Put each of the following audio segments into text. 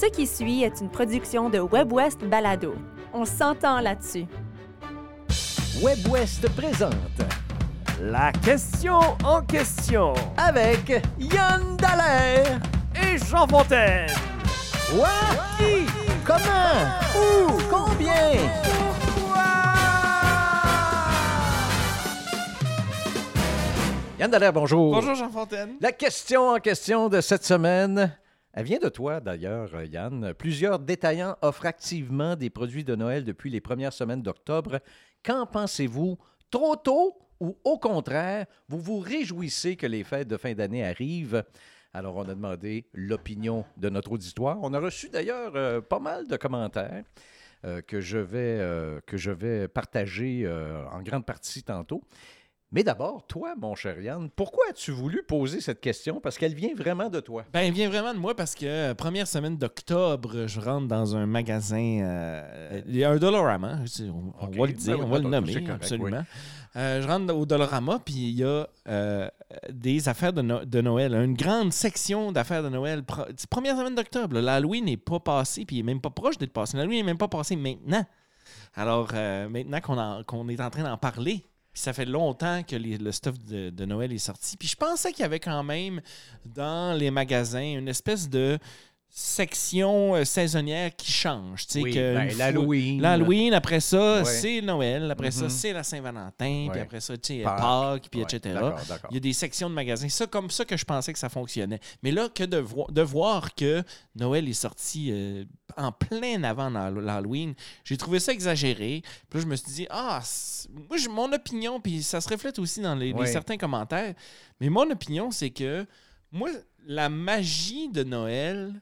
Ce qui suit est une production de WebWest Balado. On s'entend là-dessus. WebWest présente La question en question avec Yann Dallaire. et Jean Fontaine. Quoi? Qui? Comment? Où? Combien? Yann Dallaire, bonjour. Bonjour Jean Fontaine. La question en question de cette semaine, elle vient de toi d'ailleurs, euh, Yann. Plusieurs détaillants offrent activement des produits de Noël depuis les premières semaines d'octobre. Qu'en pensez-vous? Trop tôt ou au contraire, vous vous réjouissez que les fêtes de fin d'année arrivent? Alors, on a demandé l'opinion de notre auditoire. On a reçu d'ailleurs euh, pas mal de commentaires euh, que, je vais, que je vais partager en grande partie tantôt. Mais d'abord, toi, mon cher Yann, pourquoi as-tu voulu poser cette question? Parce qu'elle vient vraiment de toi. Ben, il vient vraiment de moi parce que euh, première semaine d'octobre, je rentre dans un magasin. euh, il y a un Dollarama, je sais, on, va le dire, ben on va le nommer, correct, absolument. Euh, je rentre au Dollarama, puis il y a euh, des affaires de, No- de Noël, une grande section d'affaires de Noël. Première semaine d'octobre, l'Halloween n'est pas passé, puis il n'est même pas proche d'être passé. L'Halloween n'est même pas passé maintenant. Alors, euh, maintenant qu'on en- qu'on est en train d'en parler, ça fait longtemps que le stuff de Noël est sorti. Puis je pensais qu'il y avait quand même dans les magasins une espèce de section euh, saisonnière qui change. tu sais, Oui, que ben, l'Halloween. L'Halloween, après ça, Ouais. c'est Noël. Après ça, Mhm. c'est la Saint-Valentin. Puis après ça, tu sais, Pâques. Puis Ouais, etc. Il y a des sections de magasins. C'est comme ça que je pensais que ça fonctionnait. Mais là, que de, vo- de voir que Noël est sorti euh, en plein avant l'Halloween, j'ai trouvé ça exagéré. Puis là, je me suis dit, ah, moi, mon opinion, puis ça se reflète aussi dans les, certains commentaires, mais mon opinion, c'est que moi, la magie de Noël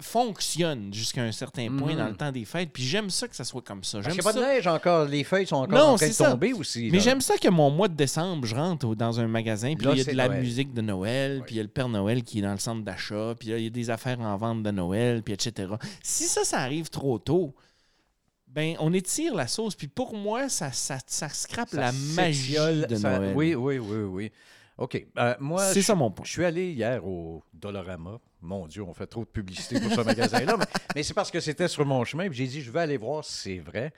fonctionne jusqu'à un certain point Mhm. dans le temps des fêtes. Puis j'aime ça que ça soit comme ça. Qu'il J'aime n'y a pas ça. de neige encore. Les feuilles sont encore Non, en train de c'est ça. aussi. Mais j'aime ça que mon mois de décembre, je rentre dans un magasin, puis Là, il y a de la musique de Noël, Oui. puis il y a le Père Noël qui est dans le centre d'achat, puis là, il y a des affaires en vente de Noël, puis etc. Si ça, ça arrive trop tôt, ben on étire la sauce, puis pour moi, ça, ça, ça scrape Ça la magie de ça- Noël. Oui, oui, oui, oui. OK. Euh, moi, C'est je- ça mon point. Je suis allé hier au Dollarama. Mon Dieu, on fait trop de publicité pour ce magasin-là. Mais, mais c'est parce que c'était sur mon chemin. Puis j'ai dit, je vais aller voir si c'est vrai.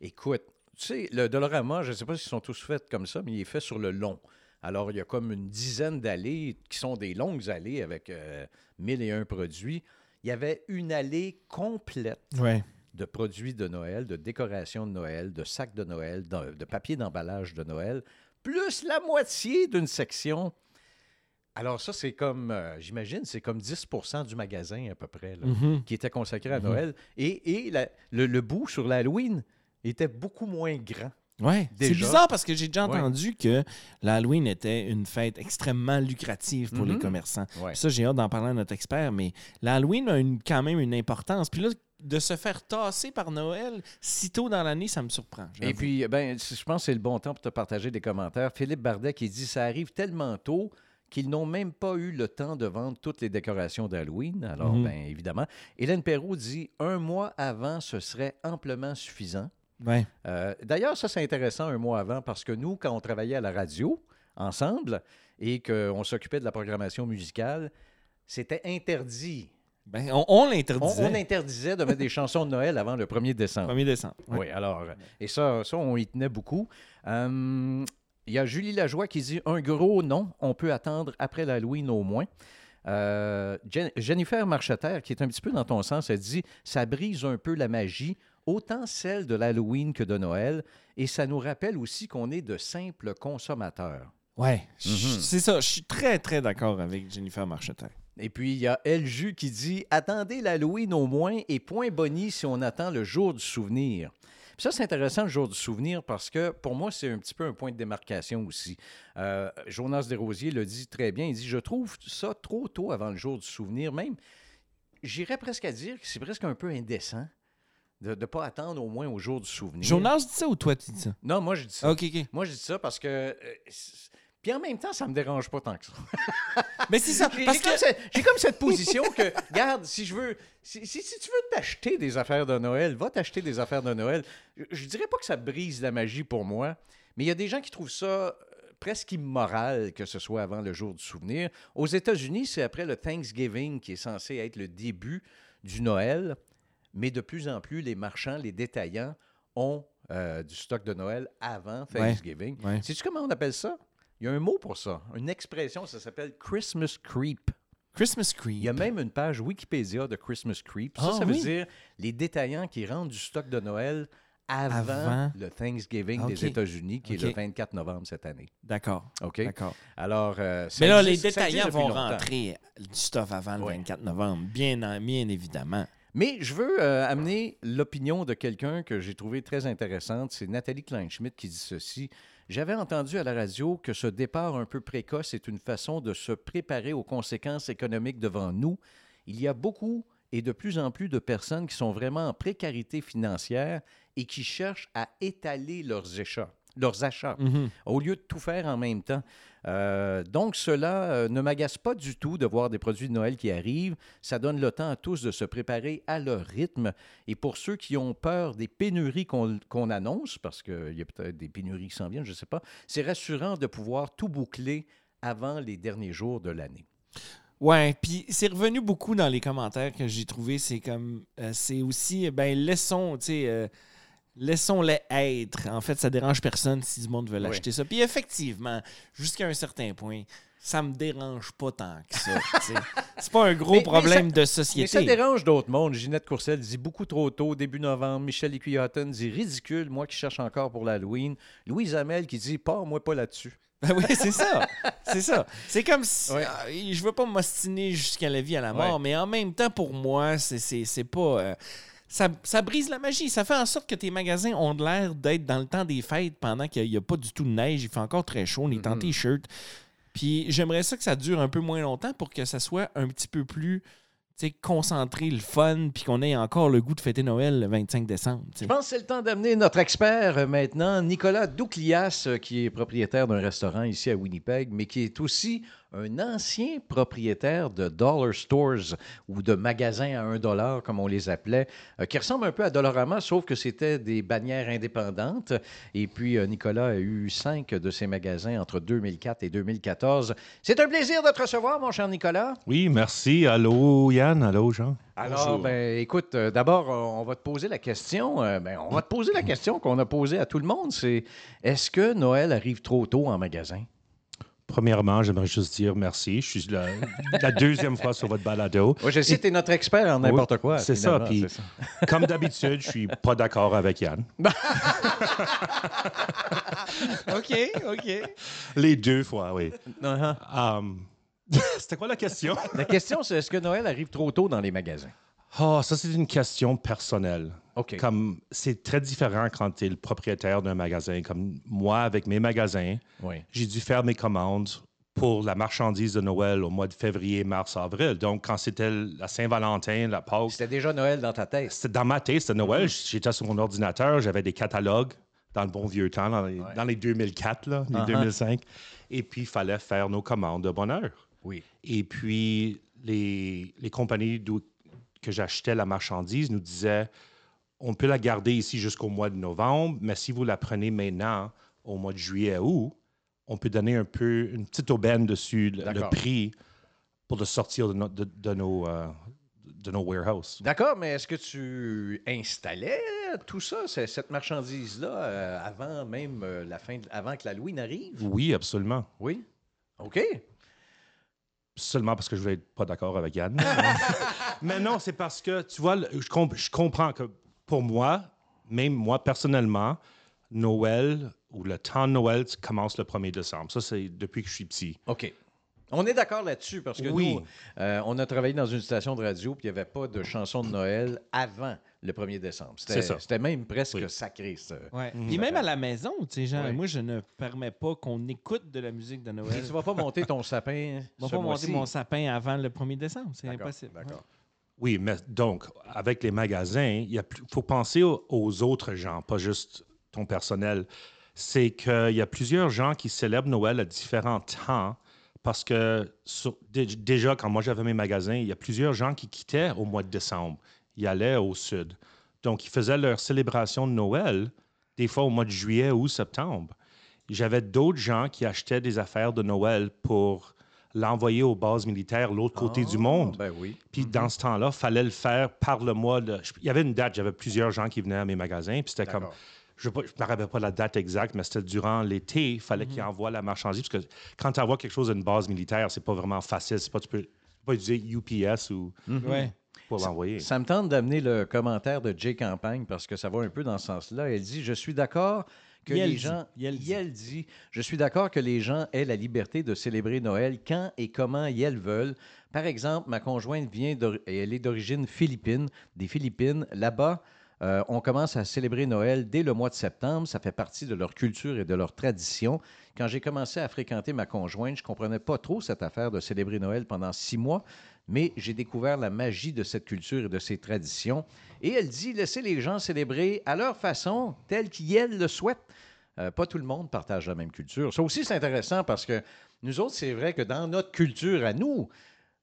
Écoute, tu sais, le Dollarama, je ne sais pas s'ils sont tous faits comme ça, mais il est fait sur le long. Alors, il y a comme une dizaine d'allées qui sont des longues allées avec euh, mille et un produits. Il y avait une allée complète Ouais. de produits de Noël, de décorations de Noël, de sacs de Noël, de, de papier d'emballage de Noël, plus la moitié d'une section. Alors ça, c'est comme, euh, j'imagine, c'est comme 10% du magasin à peu près, là, Mhm. qui était consacré à Mhm. Noël. Et, et la- le, le bout sur l'Halloween était beaucoup moins grand. Ouais. C'est bizarre parce que j'ai déjà Ouais. entendu que l'Halloween était une fête extrêmement lucrative pour les Mhm. commerçants. Ouais. Ça, j'ai hâte d'en parler à notre expert, mais l'Halloween a une- quand même une importance. Puis là, de se faire tasser par Noël si tôt dans l'année, ça me surprend. Et puis, ben, je pense que c'est le bon temps pour te partager des commentaires. Philippe Bardet qui dit ça arrive tellement tôt qu'ils n'ont même pas eu le temps de vendre toutes les décorations d'Halloween. Alors, Mhm. bien évidemment. Hélène Perrault dit un mois avant, ce serait amplement suffisant. Ouais. Euh, D'ailleurs, ça, c'est intéressant un mois avant parce que nous, quand on travaillait à la radio ensemble et qu'on s'occupait de la programmation musicale, c'était interdit. Ben, on, l'interdisait. on interdisait de mettre des chansons de Noël avant le 1er décembre. 1er décembre. Oui, alors, et ça, ça, on y tenait beaucoup. Hum, Il y a Julie Lajoie qui dit un gros non, on peut attendre après l'Halloween au moins. Euh, Jen- Jennifer Marcheterre, qui est un petit peu dans ton sens, elle dit ça brise un peu la magie, autant celle de l'Halloween que de Noël, et ça nous rappelle aussi qu'on est de simples consommateurs. Je- Mhm. C'est ça. Je suis très, très d'accord avec Jennifer Marcheterre. Et puis, il y a Elju qui dit Attendez l'Halloween au moins et point boni si on attend le jour du souvenir. Puis ça, c'est intéressant, le jour du souvenir, parce que pour moi, c'est un petit peu un point de démarcation aussi. Euh, Jonas Desrosiers le dit très bien. Il dit Je trouve ça trop tôt avant le jour du souvenir. Même, j'irais presque à dire que c'est presque un peu indécent de ne pas attendre au moins au jour du souvenir. Jonas dit ça ou toi, tu dis ça? Non, moi, je dis ça. OK, OK. Moi, je dis ça parce que. euh, puis en même temps, ça me dérange pas tant que ça. Mais c'est ça. J'ai Parce j'ai que. comme, cette- j'ai comme cette position que, regarde, si je veux, si, si- si tu veux t'acheter des affaires de Noël, va t'acheter des affaires de Noël. Je, je dirais pas que ça brise la magie pour moi, mais il y a des gens qui trouvent ça euh, presque immoral que ce soit avant le jour du souvenir. Aux États-Unis, c'est après le Thanksgiving qui est censé être le début du Noël, mais de plus en plus, les marchands, les détaillants ont euh, du stock de Noël avant Thanksgiving. ouais. Sais-tu comment on appelle ça? Il y a un mot pour ça, une expression, ça s'appelle Christmas creep. Christmas Creep. Il y a même une page Wikipédia de Christmas creep. Ça, Ah, ça veut oui? dire les détaillants qui rendent du stock de Noël avant, Avant. le Thanksgiving des États-Unis, qui est le 24 novembre cette année. D'accord. OK? D'accord. Alors, euh, Mais là, les existe- détaillants vont longtemps. rentrer du stuff avant le Ouais. 24 novembre, bien, en- bien évidemment. Mais je veux euh, amener l'opinion de quelqu'un que j'ai trouvé très intéressante. C'est Nathalie Kleinschmidt qui dit ceci. J'avais entendu à la radio que ce départ un peu précoce est une façon de se préparer aux conséquences économiques devant nous. Il y a beaucoup et de plus en plus de personnes qui sont vraiment en précarité financière et qui cherchent à étaler leurs achats. Leurs achats Mhm. au lieu de tout faire en même temps. Euh, donc, cela euh, ne m'agace pas du tout de voir des produits de Noël qui arrivent. Ça donne le temps à tous de se préparer à leur rythme. Et pour ceux qui ont peur des pénuries qu'on qu'on annonce, parce qu'il y a peut-être des pénuries qui s'en viennent, je ne sais pas, c'est rassurant de pouvoir tout boucler avant les derniers jours de l'année. Ouais, puis c'est revenu beaucoup dans les commentaires que j'ai trouvé. C'est comme, euh, c'est aussi, ben laissons, tu sais, euh, laissons-les être. En fait, ça dérange personne si du monde veut l'acheter ça. Puis effectivement, jusqu'à un certain point, ça me dérange pas tant que ça. c'est pas un gros Mais- mais problème de Mais société. ça dérange d'autres mondes. Ginette Courcelle dit beaucoup trop tôt, début novembre. Michel Écuyoton dit ridicule, moi qui cherche encore pour l'Halloween. Louise Hamel qui dit pas moi pas là-dessus. Ben oui, c'est ça. C'est ça. C'est comme si. Ouais. ah, je veux pas m'ostiner jusqu'à la vie, à la mort, Ouais. mais en même temps, pour moi, c'est pas. euh, ça, ça brise la magie. Ça fait en sorte que tes magasins ont de l'air d'être dans le temps des fêtes pendant qu'il n'y a, pas du tout de neige. Il fait encore très chaud. On est en Mhm. t-shirt. Puis j'aimerais ça que ça dure un peu moins longtemps pour que ça soit un petit peu plus concentré, le fun, puis qu'on ait encore le goût de fêter Noël le 25 décembre. Je pense que c'est le temps d'amener notre expert euh, maintenant, Nicolas Douclias, euh, qui est propriétaire d'un restaurant ici à Winnipeg, mais qui est aussi un ancien propriétaire de dollar stores ou de magasins à un dollar, comme on les appelait, euh, qui ressemble un peu à Dollarama, sauf que c'était des bannières indépendantes. Et puis, euh, Nicolas a eu cinq de ces magasins entre 2004 et 2014. C'est un plaisir de te recevoir, mon cher Nicolas. Oui, merci. Allô, Yann? Allô, Jean? Alors, ben, écoute, euh, d'abord, euh, on va te poser la question. euh, ben, on va te poser la question qu'on a posée à tout le monde. C'est est-ce que Noël arrive trop tôt en magasin? Premièrement, j'aimerais juste dire merci. Je suis la, la deuxième fois sur votre balado. Oui, je sais, tu es notre expert en n'importe Oui, quoi. c'est ça, puis-. Comme d'habitude, je suis pas d'accord avec Yann. OK, OK. Les deux fois, oui. Uh-huh. Um, C'était quoi la question? La question, c'est est-ce que Noël arrive trop tôt dans les magasins? Oh, ça, c'est une question personnelle. OK. Comme c'est très différent quand tu es le propriétaire d'un magasin. Comme moi, avec mes magasins, Oui. j'ai dû faire mes commandes pour la marchandise de Noël au mois de février, mars, avril. Donc, quand c'était la Saint-Valentin, la Pâques, C'était déjà Noël dans ta tête. C'était dans ma tête, c'était Noël. J'étais sur mon ordinateur, j'avais des catalogues dans le bon vieux temps, dans les, dans les 2004, là, les Uh-huh. 2005. Et puis, il fallait faire nos commandes de bonne heure. Oui. Et puis, les, les compagnies d'où- que j'achetais la marchandise nous disaient on peut la garder ici jusqu'au mois de novembre, mais si vous la prenez maintenant, au mois de juillet, août, on peut donner un peu, une petite aubaine dessus, le, prix, pour le sortir de, no- de- de nos, euh, de nos warehouses. D'accord, mais est-ce que tu installais tout ça, cette marchandise-là, euh, avant même euh, la fin, de- avant que l'Halloween arrive? Oui, absolument. Oui? OK. seulement parce que je voulais être pas d'accord avec Yann. Mais non, c'est parce que, tu vois, je, comp- je comprends que pour moi, même moi personnellement, Noël ou le temps de Noël commence le 1er décembre. Ça, c'est depuis que je suis petit. OK. On est d'accord là-dessus parce que Oui. nous, euh, on a travaillé dans une station de radio puis il n'y avait pas de chanson de Noël avant le 1er décembre. C'était, C'est ça. c'était même presque Oui. sacré. ça. Ouais. Mhm. Puis même à la maison, tu sais, genre, moi, je ne permets pas qu'on écoute de la musique de Noël. Mais tu vas pas monter ton sapin. Je vais pas monter mon sapin avant le 1er décembre. C'est impossible. D'accord. Oui, mais donc, avec les magasins, il faut penser aux, autres gens, pas juste ton personnel. C'est qu'il y a plusieurs gens qui célèbrent Noël à différents temps parce que déjà, quand moi j'avais mes magasins, il y a plusieurs gens qui quittaient au mois de décembre. Ils allaient au sud. Donc, ils faisaient leur célébration de Noël des fois au mois de juillet ou septembre. j'avais d'autres gens qui achetaient des affaires de Noël pour l'envoyer aux bases militaires, l'autre côté du Ah, monde. Ben oui. Puis dans ce temps-là, il fallait le faire par le mois. de- Il y avait une date, j'avais plusieurs gens qui venaient à mes magasins, puis c'était comme. Je ne me rappelle pas la date exacte, mais c'était durant l'été, il fallait qu'ils envoient la marchandise. Parce que quand tu envoies quelque chose à une base militaire, c'est pas vraiment facile. C'est pas, tu peux tu peux pas utiliser UPS ou Ouais. pour l'envoyer. Ça me tente d'amener le commentaire de Jay Campagne parce que ça va un peu dans ce sens-là. Elle dit Je suis d'accord que Yel les dit. gens. Yel dit. Yel dit Je suis d'accord que les gens aient la liberté de célébrer Noël quand et comment ils veulent. Par exemple, ma conjointe vient et elle est d'origine philippine, des Philippines. Là-bas, euh, on commence à célébrer Noël dès le mois de septembre. Ça fait partie de leur culture et de leur tradition. Quand j'ai commencé à fréquenter ma conjointe, je ne comprenais pas trop cette affaire de célébrer Noël pendant six mois, mais j'ai découvert la magie de cette culture et de ces traditions. Et elle dit laissez les gens célébrer à leur façon, telle qu'elle le souhaitent. Euh, pas tout le monde partage la même culture. Ça aussi, c'est intéressant parce que nous autres, c'est vrai que dans notre culture à nous,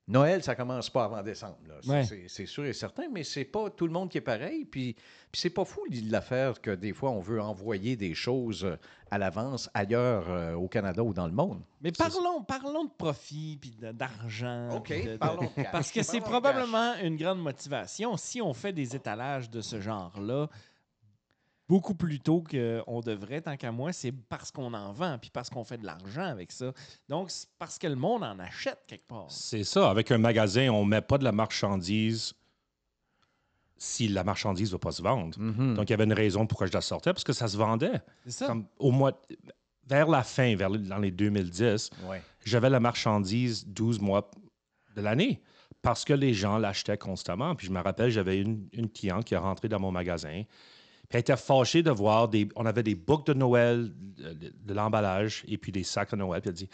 Noël, ça commence pas avant décembre. C'est- Ouais. C'est c'est sûr et certain, mais c'est pas tout le monde qui est pareil. Puis, puis c'est pas fou l'affaire que des fois, on veut envoyer des choses euh, à l'avance ailleurs euh, au Canada ou dans le monde. Mais parlons, parlons de profit puis de- d'argent. OK, puis de- de- parlons de cash. Parce que c'est de probablement une grande motivation. Si on fait des étalages de ce genre-là, beaucoup plus tôt qu'on devrait, tant qu'à moi, c'est parce qu'on en vend puis parce qu'on fait de l'argent avec ça. Donc, c'est parce que le monde en achète quelque part. C'est ça. Avec un magasin, on ne met pas de la marchandise si la marchandise ne va pas se vendre. Mhm. Donc, il y avait une raison pourquoi je la sortais, parce que ça se vendait. C'est ça? Comme au mois, vers la fin, vers le- dans les 2010, Ouais. j'avais la marchandise 12 mois de l'année parce que les gens l'achetaient constamment. Puis je me rappelle, j'avais une, une cliente qui est rentrée dans mon magasin. Puis elle était fâchée de voir des. On avait des boucles de Noël, de, l'emballage et puis des sacs de Noël. Puis elle dit,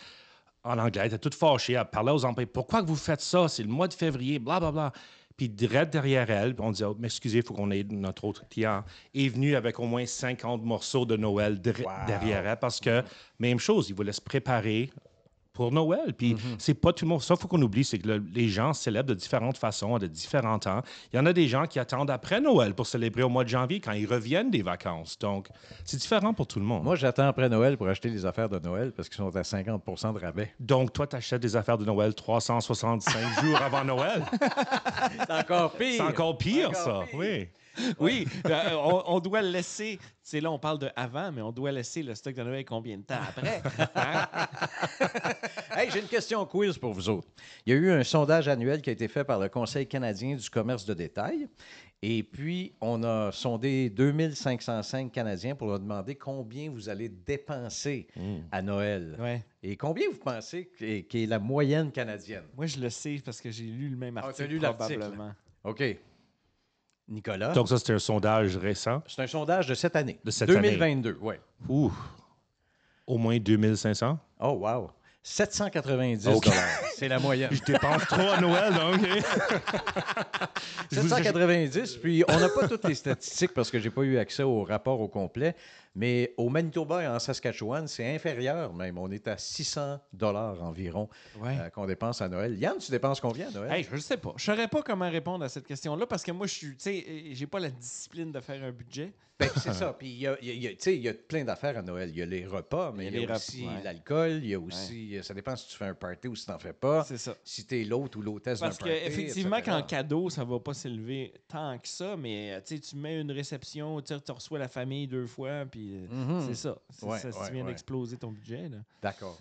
en anglais, elle était toute fâchée. Elle parlait aux employés Pourquoi vous faites ça? C'est le mois de février, bla, bla, bla. Puis direct derrière elle, on disait, oh, mais excusez, il faut qu'on ait notre autre client, est venu avec au moins 50 morceaux de Noël Wow. derrière elle parce que, même chose, il voulait se préparer pour Noël. Puis c'est pas tout le monde. Ça, il faut qu'on oublie, c'est que le- les gens célèbrent de différentes façons, à de différents temps. Il y en a des gens qui attendent après Noël pour célébrer au mois de janvier quand ils reviennent des vacances. Donc, c'est différent pour tout le monde. Moi, j'attends après Noël pour acheter les affaires de Noël parce qu'ils sont à 50% de rabais. Donc, toi, tu achètes des affaires de Noël 365 jours avant Noël? C'est encore pire. C'est encore pire, Encore ça. pire. Oui. Oui, euh, on, on doit laisser. C'est là, on parle de avant, mais on doit laisser le stock de Noël combien de temps après? Hein? Hey, j'ai une question quiz pour vous autres. Il y a eu un sondage annuel qui a été fait par le Conseil canadien du commerce de détail. Et puis, on a sondé 2505 Canadiens pour leur demander combien vous allez dépenser à Noël. Ouais. Et combien vous pensez qu'est qu'est la moyenne canadienne? Moi, je le sais parce que j'ai lu le même Ah, article. lu l'article. probablement. OK. Nicolas? Donc, ça, c'était un sondage récent C'est un sondage de cette année. de cette 2022, oui. Ouh. Au moins 2500. Oh, wow. 790 OK. C'est la moyenne. Je dépense trop à Noël, donc. Je vous- 790, puis on n'a pas toutes les statistiques parce que j'ai pas eu accès au rapport au complet, mais au Manitoba et en Saskatchewan, c'est inférieur même. On est à 600 dollars environ Ouais. euh, qu'on dépense à Noël. Yann, tu dépenses combien à Noël? Hey, je sais pas. Je saurais pas comment répondre à cette question-là parce que moi, je suis, euh, j'ai pas la discipline de faire un budget. Ben, c'est ça. Puis il y a, y a- il y a- tu sais, il y a plein d'affaires à Noël. Il y a les repas, mais il y a, aussi ouais. l'alcool. Il y a aussi, ça dépend si tu fais un party ou si tu n'en fais pas. C'est ça. Si tu es l'hôte ou l'hôtesse d'un Parce party. qu'effectivement, etc. qu'en cadeau, ça va pas s'élever tant que ça, mais euh, tu mets une réception, tu reçois la famille deux fois, puis euh, Mhm. c'est ça. C'est Ouais, ça, ouais, ouais. d'exploser ton budget. Là. D'accord.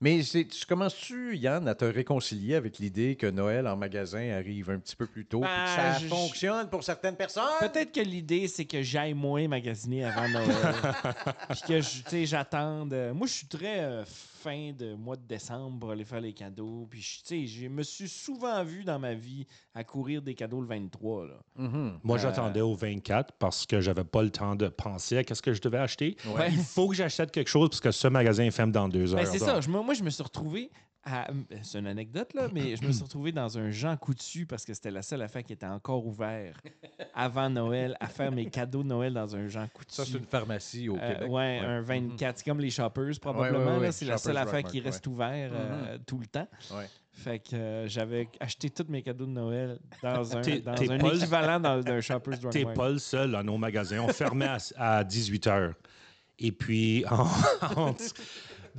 Mais c'est- tu commences-tu, Yann, à te réconcilier avec l'idée que Noël en magasin arrive un petit peu plus tôt, puis que Ben, ça je- fonctionne pour certaines personnes? Peut-être que l'idée, c'est que j'aille moins magasiner avant Noël. Puis que tu sais, j'attende. euh, moi, je suis très euh, fin de mois de décembre pour aller faire les cadeaux. Puis, je- tu sais, je me suis souvent vu dans ma vie à courir des cadeaux le 23. Là. Mhm. Moi, Euh, j'attendais au 24 parce que j'avais pas le temps de penser à qu'est-ce que je devais acheter. Ouais. Il faut que j'achète quelque chose parce que ce magasin ferme dans deux heures. Ben, c'est Donc, ça. Je moi, je me suis retrouvé. À- C'est une anecdote, là, mais je me suis retrouvé dans un Jean Coutu parce que c'était la seule affaire qui était encore ouvert avant Noël à faire mes cadeaux de Noël dans un Jean Coutu. Ça, c'est une pharmacie au Euh, Québec. ouais, un 24. C'est comme les shoppers, probablement. Ouais, ouais. C'est la seule affaire qui reste ouvert euh, tout le temps. Fait que euh, j'avais acheté tous mes cadeaux de Noël dans un, dans un équivalent d'un Shoppers Drug T'es pas le seul dans nos magasins. On fermait à, à 18 heures. Et puis, entre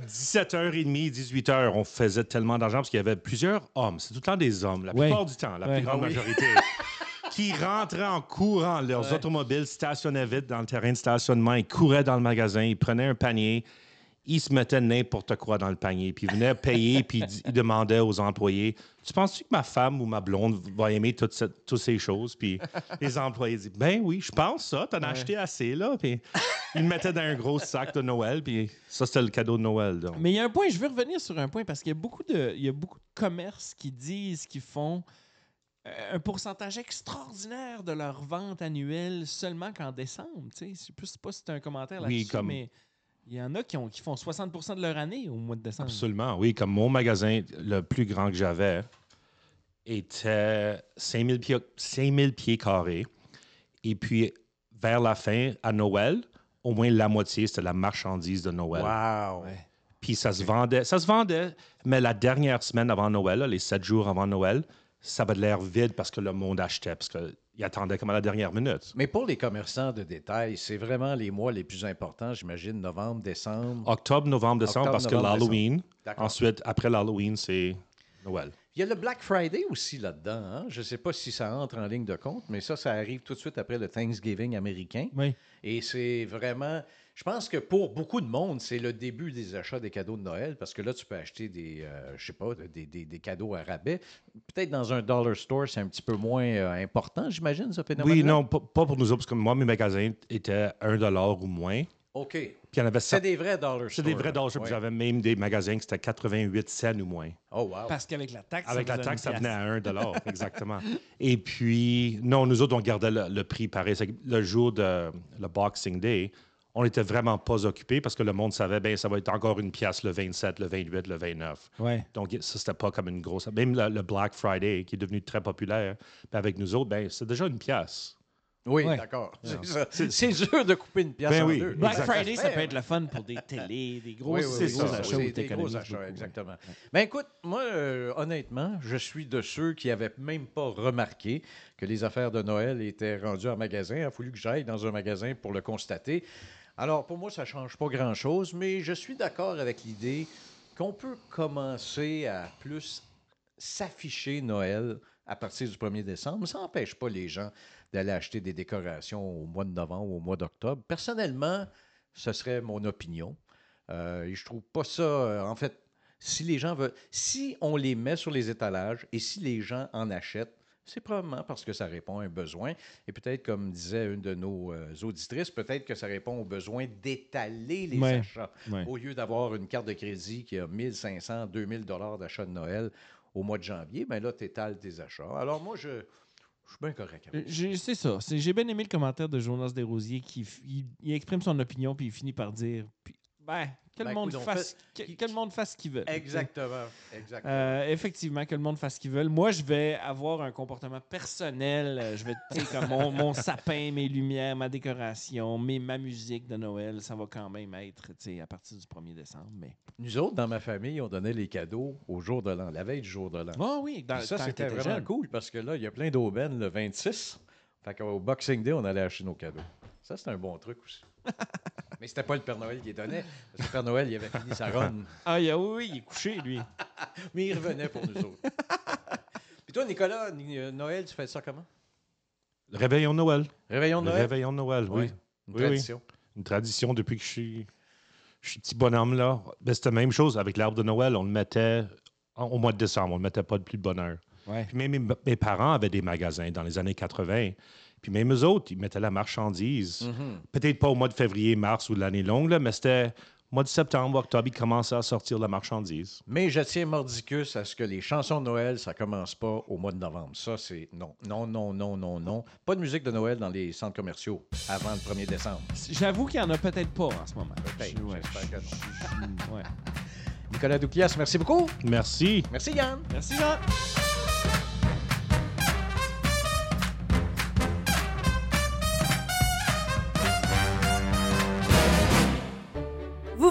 17h30 18h, on faisait tellement d'argent parce qu'il y avait plusieurs hommes. C'est tout le temps des hommes, la plupart du temps, la plus grande Ah majorité, qui rentraient en courant. Leurs automobiles stationnaient vite dans le terrain de stationnement. Ils couraient dans le magasin, ils prenaient un panier, ils se mettaient n'importe quoi dans le panier, puis ils venaient payer, puis ils- ils demandaient aux employés Tu penses-tu que ma femme ou ma blonde va aimer toutes, ce- toutes ces choses? Puis les employés disent Ben oui, je pense ça, t'en as acheté assez, là. Puis ils le mettaient dans un gros sac de Noël, puis ça, c'était le cadeau de Noël. donc. Mais il y a un point, je veux revenir sur un point parce qu'il y a beaucoup de, il y a beaucoup de commerces qui disent qu'ils font euh, un pourcentage extraordinaire de leur vente annuelle seulement qu'en décembre. tu sais. Je je sais pas si c'est un commentaire Oui, là-dessus, comme- mais il y en a qui, ont, qui font 60 de leur année au mois de décembre. Absolument, oui. Comme mon magasin, le plus grand que j'avais, était 5000 pieds, 5000 pieds carrés. Et puis, vers la fin, à Noël, au moins la moitié, c'était la marchandise de Noël. Wow! Ouais. Puis ça se vendait. Ça se vendait, mais la dernière semaine avant Noël, là, les sept jours avant Noël, ça avait l'air vide parce que le monde achetait, parce qu'il attendait comme à la dernière minute. Mais pour les commerçants de détail, c'est vraiment les mois les plus importants, j'imagine, novembre, décembre. Octobre, novembre, décembre, Octobre, parce que l'Halloween. D'accord. Ensuite, après l'Halloween, c'est Noël. Il y a le Black Friday aussi là-dedans. hein? Je ne sais pas si ça entre en ligne de compte, mais ça, ça arrive tout de suite après le Thanksgiving américain. Oui. Et c'est vraiment. Je pense que pour beaucoup de monde, c'est le début des achats des cadeaux de Noël parce que là, tu peux acheter des, euh, je sais pas, des, des- des cadeaux à rabais. Peut-être dans un dollar store, c'est un petit peu moins euh, important, j'imagine, ce phénomène. Oui, non, pas, pas pour nous autres, parce que moi, mes magasins étaient 1 ou moins. OK. Puis il y en avait C'est des vrais dollar C'est des vrais là. dollars. stores, Ouais. J'avais même des magasins qui c'était 88 cents ou moins. Oh, wow. Parce qu'avec la taxe, Avec ça la taxe, ça venait à 1 dollar, exactement. Et puis, non, nous autres, on gardait le, le prix pareil. Le jour de le Boxing Day, on n'était vraiment pas occupés parce que le monde savait, ben ça va être encore une pièce le 27, le 28, le 29. Ouais. Donc, ça, c'était pas comme une grosse. Même le, le Black Friday, qui est devenu très populaire, ben, avec nous autres, ben, c'est déjà une pièce. Oui, Ouais. d'accord. C'est dur de couper une pièce Ben en oui. deux. Black. Friday, ça peut être le fun pour des télés, des gros, Oui, oui, gros ça. achats des t'économises gros achats, exactement. Ben écoute, moi, euh, honnêtement, je suis de ceux qui n'avaient même pas remarqué que les affaires de Noël étaient rendues en magasin. Il a fallu que j'aille dans un magasin pour le constater. Alors, pour moi, ça ne change pas grand-chose, mais je suis d'accord avec l'idée qu'on peut commencer à plus s'afficher Noël à partir du 1er décembre. Ça n'empêche pas les gens d'aller acheter des décorations au mois de novembre au mois d'octobre. Personnellement, ce serait mon opinion. Euh, je trouve pas ça. euh, en fait, si les gens veulent. Si on les met sur les étalages et si les gens en achètent, c'est probablement parce que ça répond à un besoin. Et peut-être, comme disait une de nos euh, auditrices, peut-être que ça répond au besoin d'étaler les Ouais. achats. Ouais. Au lieu d'avoir une carte de crédit qui a 1500, 2000 dollars d'achat de Noël au mois de janvier, bien là, tu étales tes achats. Alors moi, je, je suis bien correct. J'ai- C'est ça. J'ai bien aimé le commentaire de Jonas Desrosiers qui f- il, il exprime son opinion puis il finit par dire puis, ben, que, Ben, le monde fasse, que, que le monde fasse ce qu'il veut. Exactement. Exactement. Euh, effectivement, que le monde fasse ce qu'il veut. Moi, je vais avoir un comportement personnel. Euh, Je vais, tu comme mon, mon sapin, mes lumières, ma décoration, mes, ma musique de Noël, ça va quand même être, à partir du 1er décembre. Mais... Nous autres, dans ma famille, on donnait les cadeaux au jour de l'an, la veille du jour de l'an. Oh oui, dans, ça, que c'était vraiment jeune. cool parce que là, il y a plein d'aubaines le 26. Fait qu'au Boxing Day, on allait acheter nos cadeaux. Ça, c'était un bon truc aussi. Mais c'était pas le Père Noël qui les donnait. Parce que le Père Noël, il avait fini sa run. Ah, il a- oui, oui, il est couché, lui. Mais il revenait pour nous autres. Puis toi, Nicolas, Ni- euh, Noël, tu fais ça comment? Le réveillon de Noël. Réveillon de Le Noël? réveillon de Noël, oui. Une Oui, oui. tradition. Une tradition depuis que je suis, je suis petit bonhomme, là. Ben, c'était la même chose avec l'arbre de Noël. On le mettait en- au mois de décembre. On ne le mettait pas de plus de bonheur. Ouais. Puis même mes, mes parents avaient des magasins dans les années 80. Puis même eux autres, ils mettaient la marchandise. Mhm. Peut-être pas au mois de février, mars ou de l'année longue, là, mais c'était au mois de septembre, octobre, ils commençaient à sortir la marchandise. Mais je tiens mordicus à ce que les chansons de Noël, ça commence pas au mois de novembre. Ça, c'est non. Non, non, non, non, non. Pas de musique de Noël dans les centres commerciaux avant le 1er décembre. J'avoue qu'il n'y en a peut-être pas en ce moment. Peut-être, Je- ouais, j'espère que non. je- ouais. Nicolas Douclias, merci beaucoup. Merci. Merci, Yann. Merci, Jean.